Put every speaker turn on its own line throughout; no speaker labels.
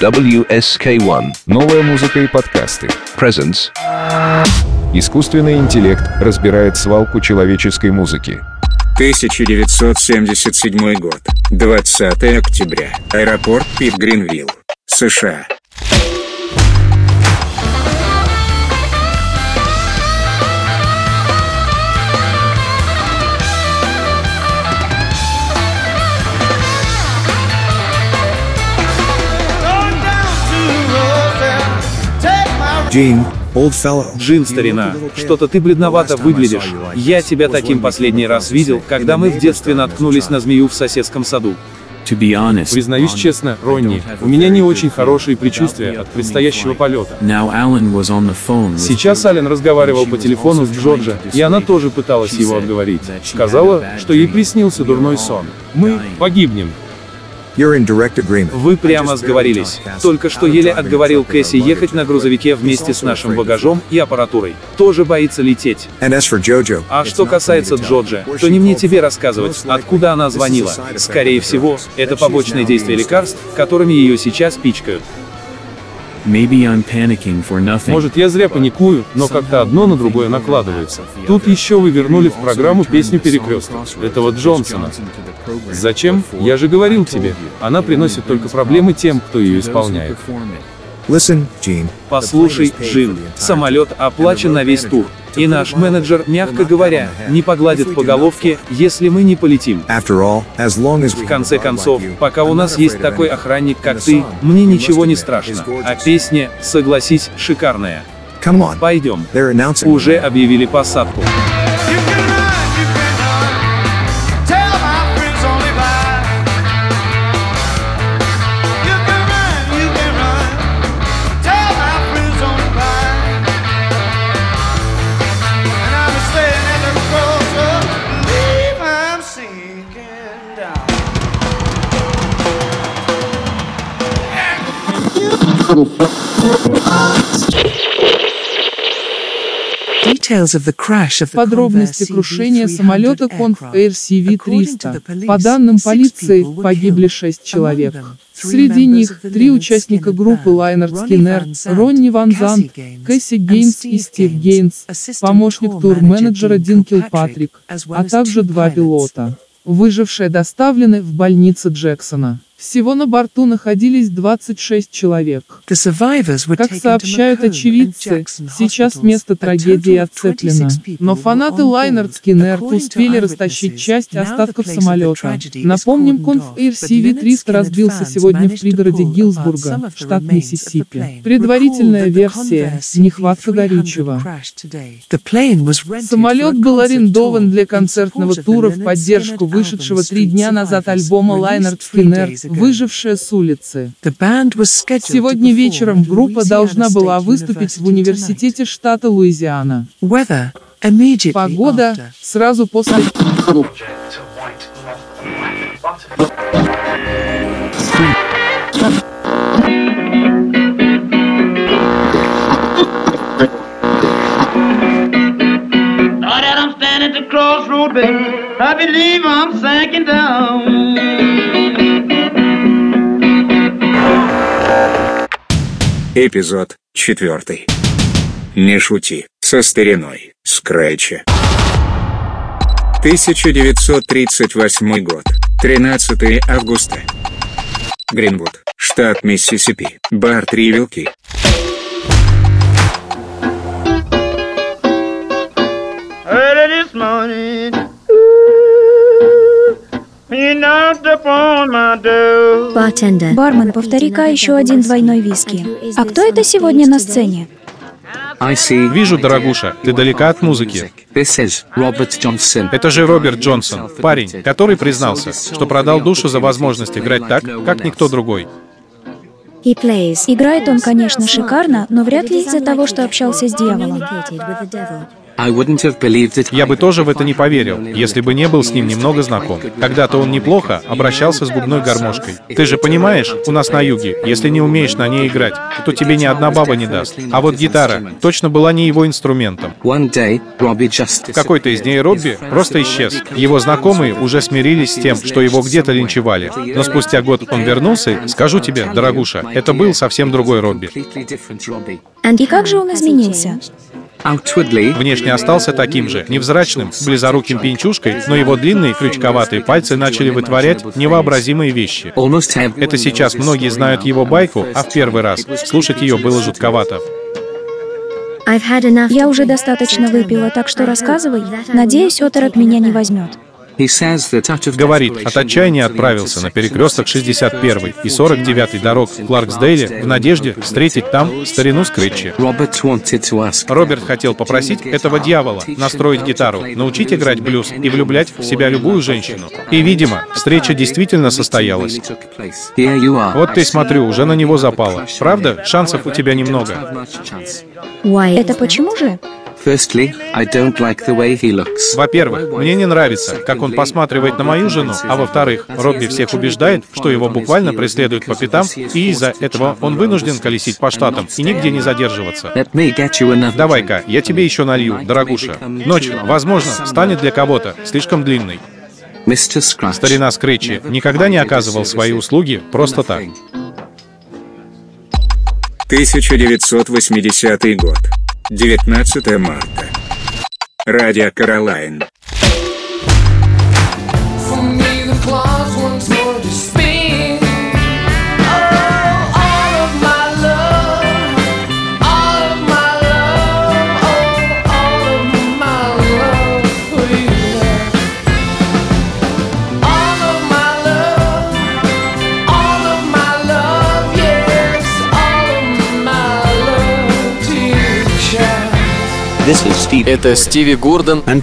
WSK1
Новая музыка и подкасты.
presents
Искусственный интеллект разбирает свалку человеческой музыки.
1977 год. 20 октября. Аэропорт Пит Гринвилл, США.
Джин, старина, что-то ты бледновато выглядишь. Я тебя таким последний раз видел, когда мы в детстве наткнулись на змею в соседском саду.
Признаюсь честно, Ронни, у меня не очень хорошие предчувствия от предстоящего полета. Сейчас Ален разговаривал по телефону с Джорджа, и она тоже пыталась его отговорить. Сказала, что ей приснился дурной сон. Мы погибнем.
Вы прямо сговорились. Только что еле отговорил Кэсси ехать на грузовике вместе с нашим багажом и аппаратурой. Тоже боится лететь.
And as for Jojo,
А что касается Джорджа, то не мне тебе рассказывать, откуда она звонила. Скорее всего, это побочное действие лекарств, которыми ее сейчас пичкают.
Может, я зря паникую, но как-то одно на другое накладывается. Тут еще вы вернули в программу песню «Перекресток» этого Джонсона. Зачем? Я же говорил тебе, она приносит только проблемы тем, кто ее исполняет.
Listen, Gene.
Послушай, Джин, самолет оплачен на весь тур. И наш менеджер, мягко говоря, не погладит по головке, если мы не полетим. В конце концов, пока у нас есть такой охранник, как ты, мне ничего не страшно. А песня, согласись, шикарная. Пойдем. Уже объявили посадку.
Подробности крушения самолета Convair CV-300. По данным полиции, погибли шесть человек. Среди них три участника группы Лайнер Скиннер, Ронни Ван Зант, Кэсси Гейнс и Стив Гейнс, помощник тур-менеджера Дин Килпатрик, а также два пилота. Выжившие доставлены в больницу Джексона. Всего на борту находились 26 человек. Как сообщают очевидцы, сейчас место трагедии отцеплено. Но фанаты Lynyrd Skynyrd успели растащить часть остатков самолета. Напомним, Convair CV-300 разбился сегодня в пригороде Гиллсбурга, штат Миссисипи. Предварительная версия – нехватка горючего. Самолет был арендован для концертного тура в поддержку вышедшего три дня назад альбома Lynyrd Skynyrd «Выжившие с улицы». Сегодня вечером группа должна была выступить в университете штата Луизиана. Погода сразу после...
At the crossroad, baby, I believe I'm sinking down.
Эпизод 4. Не шути со стариной, Скретча. 1938 год. 13 августа. Гринвуд, штат Миссисипи. Бар «Три вилки».
Door.
Бармен, повтори-ка еще один двойной виски. А кто это сегодня на сцене?
Вижу, дорогуша, ты далека от музыки. Это же Роберт Джонсон, парень, который признался, что продал душу за возможность играть так, как никто другой.
Играет он, конечно, шикарно, но вряд ли из-за того, что общался с дьяволом.
Я бы тоже в это не поверил, если бы не был с ним немного знаком. Когда-то он неплохо обращался с губной гармошкой. Ты же понимаешь, у нас на юге, если не умеешь на ней играть, то тебе ни одна баба не даст. А вот гитара точно была не его инструментом. В какой-то из дней Робби просто исчез. Его знакомые уже смирились с тем, что его где-то линчевали. Но спустя год он вернулся, и, скажу тебе, дорогуша, это был совсем другой Робби.
И как же он изменился?
Внешне остался таким же, невзрачным, близоруким пинчушкой, но его длинные крючковатые пальцы начали вытворять невообразимые вещи. Это сейчас многие знают его байку, а в первый раз слушать ее было жутковато.
Я уже достаточно выпила, так что рассказывай. Надеюсь, Отор от меня не возьмет.
Говорит, от отчаяния отправился на перекресток 61 и 49 дорог в Кларксдейле в надежде встретить там старину Скретчи. Роберт хотел попросить этого дьявола настроить гитару, научить играть блюз и влюблять в себя любую женщину. И, видимо, встреча действительно состоялась. Вот ты, смотрю, уже на него запало. Правда? Шансов у тебя немного.
Это почему же?
Во-первых, мне не нравится, как он посматривает на мою жену, а во-вторых, Робби всех убеждает, что его буквально преследуют по пятам, и из-за этого он вынужден колесить по штатам и нигде не задерживаться. Давай-ка, я тебе еще налью, дорогуша. Ночь, возможно, станет для кого-то слишком длинной. Старина Скретчи никогда не оказывал свои услуги просто так.
1980 год. 19 марта. Радио Каролайн.
Это Стиви Гордон
и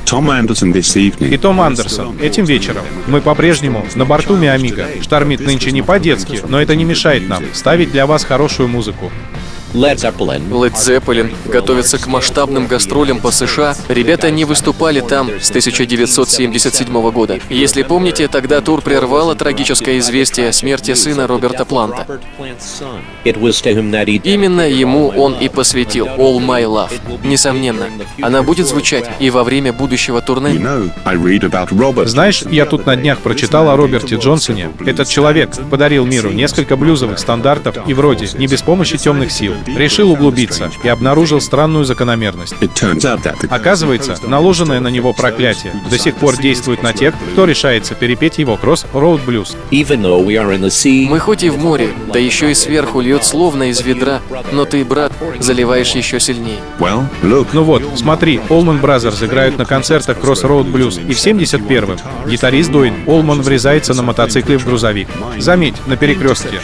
Том Андерсон. Этим вечером мы по-прежнему на борту Миамига. Штормит нынче не по-детски, но это не мешает нам ставить для вас хорошую музыку.
Led Zeppelin готовится к масштабным гастролям по США. Ребята не выступали там с 1977 года. Если помните, тогда тур прервало трагическое известие о смерти сына Роберта Планта. Именно ему он и посвятил All My Love. Несомненно, она будет звучать и во время будущего турне.
Знаешь, я тут на днях прочитал о Роберте Джонсоне. Этот человек подарил миру несколько блюзовых стандартов и вроде не без помощи темных сил решил углубиться и обнаружил странную закономерность. Оказывается, наложенное на него проклятие до сих пор действует на тех, кто решается перепеть его кросс-роуд блюз.
Мы хоть и в море, да еще и сверху льет словно из ведра, но ты, брат, заливаешь еще сильнее.
Ну вот, смотри, Allman Brothers играют на концертах Crossroad Blues, и в 71-м гитарист Дуин Олман врезается на мотоцикле в грузовик. Заметь, на перекрестке.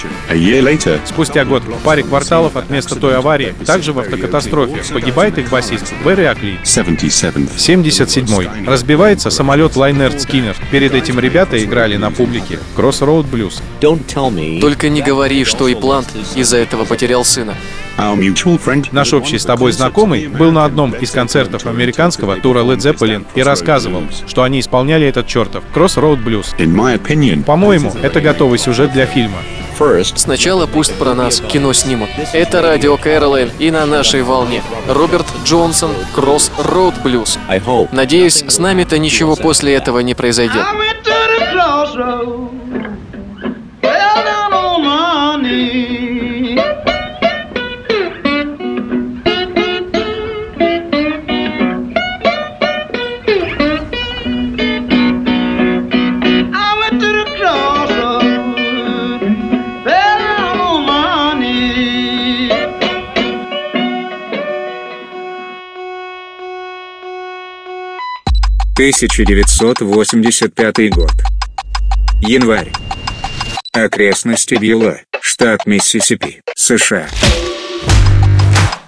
Спустя год в паре кварталов от места той аварии, также в автокатастрофе, погибает их басист Берри Акли. 77-й. Разбивается самолет Лайнерт Скиннер. Перед этим ребята играли на публике Crossroad Blues.
Только не говори, что и Плант из-за этого потерял сына.
Наш общий с тобой знакомый был на одном из концертов американского тура Led Zeppelin и рассказывал, что они исполняли этот чертов Crossroad Blues. По-моему, это готовый сюжет для фильма.
Сначала пусть про нас кино снимут. Это радио Кэролайн и на нашей волне. Роберт Джонсон, Кросс Роуд Блюз. Надеюсь, с нами-то ничего после этого не произойдет.
Тысяча девятьсот восемьдесят пятый год. Январь. Окрестности Билла, штат Миссисипи, США.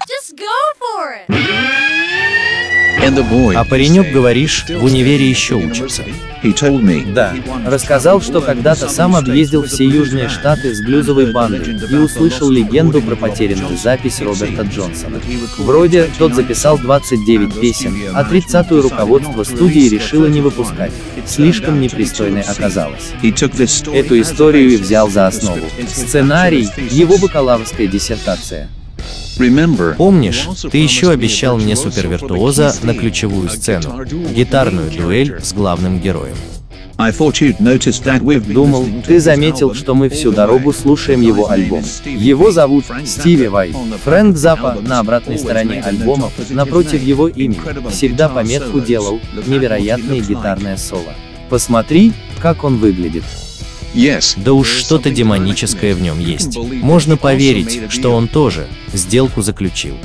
Just go for it. А паренек, говоришь, в универе еще учится.
Да. Рассказал, что когда-то сам объездил все южные штаты с блюзовой бандой и услышал легенду про потерянную запись Роберта Джонсона. Вроде тот записал 29 песен, а 30-ю руководство студии решило не выпускать. Слишком непристойной оказалось. Эту историю и взял за основу. Сценарий — его бакалаврская диссертация.
Помнишь, ты еще обещал мне супервиртуоза на ключевую сцену, гитарную дуэль с главным героем.
Думал, ты заметил, что мы всю дорогу слушаем его альбом. Его зовут Стиви Вай. Фрэнк Заппа на обратной стороне альбома, напротив его имени, всегда пометку делал «Невероятное гитарное соло». Посмотри, как он выглядит.
Да уж что-то демоническое в нем есть. Можно поверить, что он тоже сделку заключил.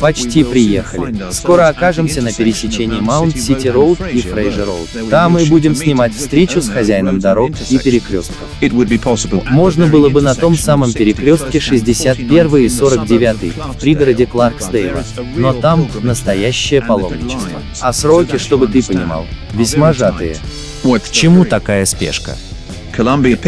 Почти приехали. Скоро окажемся на пересечении Mound City Road и Frazier Road. Там мы будем снимать встречу с хозяином дорог и перекрестков. Можно было бы на том самом перекрестке 61 и 49 в пригороде Кларксдейла. Но там настоящее паломничество. А сроки, чтобы ты понимал, весьма сжатые.
К чему такая спешка?
Columbia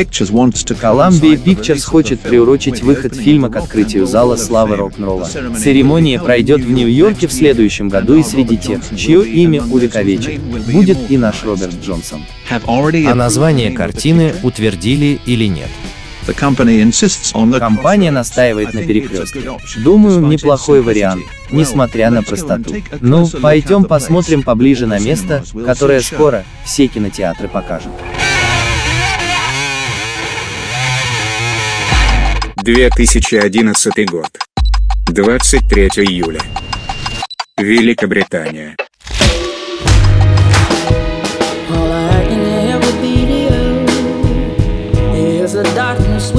Pictures хочет приурочить выход фильма к открытию зала славы рок-н-ролла. Церемония пройдет в Нью-Йорке в следующем году и среди тех, чье имя увековечит, будет и наш Роберт Джонсон.
А название картины утвердили или нет?
Компания настаивает на перекрестке. Думаю, неплохой вариант, несмотря на простоту. Ну, пойдем посмотрим поближе на место, которое скоро все кинотеатры покажут.
2011 год. 23 июля. Великобритания.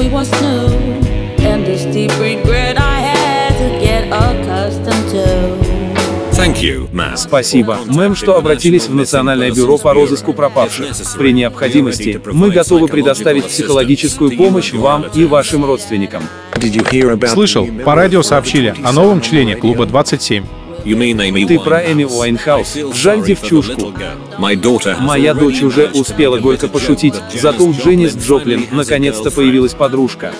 We once knew, and this deep regret I had to get accustomed to.
Спасибо, мэм, что обратились в Национальное бюро по розыску пропавших. При необходимости мы готовы предоставить психологическую помощь вам и вашим родственникам.
Слышал, по радио сообщили о новом члене клуба 27.
Ты про Эми Уайнхаус. Жаль девчушку. Моя дочь уже успела горько пошутить, зато у Дженнис Джоплин наконец-то появилась подружка.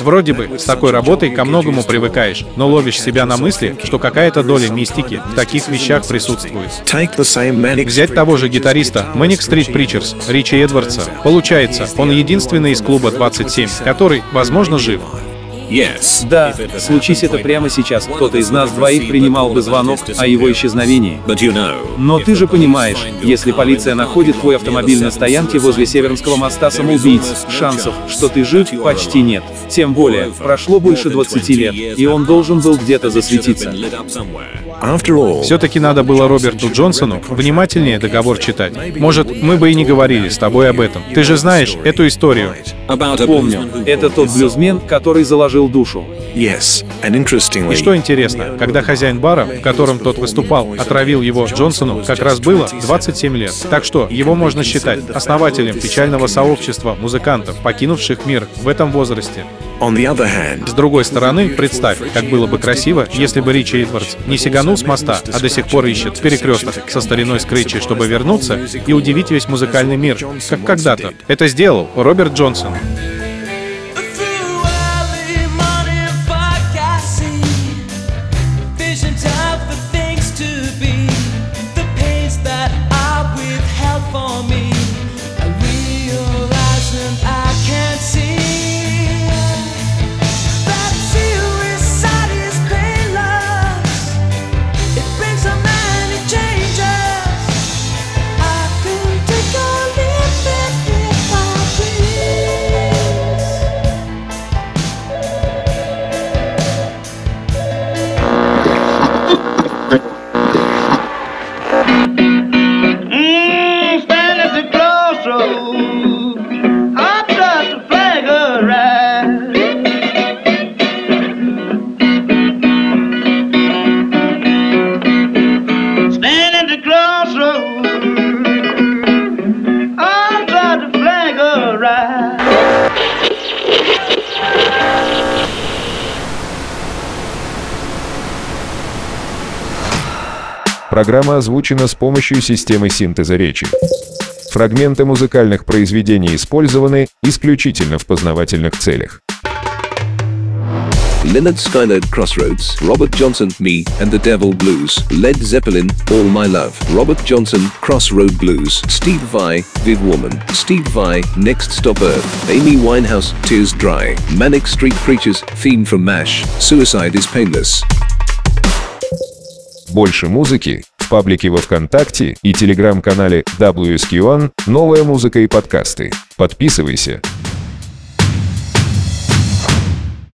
Вроде бы, с такой работой ко многому привыкаешь, но ловишь себя на мысли, что какая-то доля мистики в таких вещах присутствует. Взять того же гитариста Manic Street Preachers, Ричи Эдвардса. Получается, он единственный из клуба 27, который, возможно, жив.
Да, случись это прямо сейчас, кто-то из нас двоих принимал бы звонок о его исчезновении. Но ты же понимаешь, если полиция находит твой автомобиль на стоянке возле Севернского моста самоубийц, шансов, что ты жив, почти нет. Тем более, прошло больше 20 лет, и он должен был где-то засветиться.
Все-таки надо было Роберту Джонсону внимательнее договор читать. Может, мы бы и не говорили с тобой об этом. Ты же знаешь эту историю.
Помню. Это тот блюзмен, который заложил душу.
И что интересно, когда хозяин бара, в котором тот выступал, отравил его Джонсону, как раз было 27 лет. Так что его можно считать основателем печального сообщества музыкантов, покинувших мир в этом возрасте. С другой стороны, представь, как было бы красиво, если бы Ричи Эдвардс не сиганул с моста, а до сих пор ищет в перекрестках со стариной скрытчей, чтобы вернуться и удивить весь музыкальный мир, как когда-то. Это сделал Роберт Джонсон.
Программа озвучена с помощью системы синтеза речи. Фрагменты музыкальных произведений использованы исключительно в познавательных целях.
Leonard Skyler Crossroads, Robert Johnson, Me and the Devil Blues, Led Zeppelin, All My Love, Robert Johnson, Crossroad Blues, Steve Vai, Viv Woman, Steve Vai, Next Stop Earth, Amy Winehouse, Tears Dry, Manic Street Preachers, Theme from MASH, Suicide is Painless.
Больше музыки в паблике во ВКонтакте и телеграм-канале WSQ1 «Новая музыка и подкасты». Подписывайся.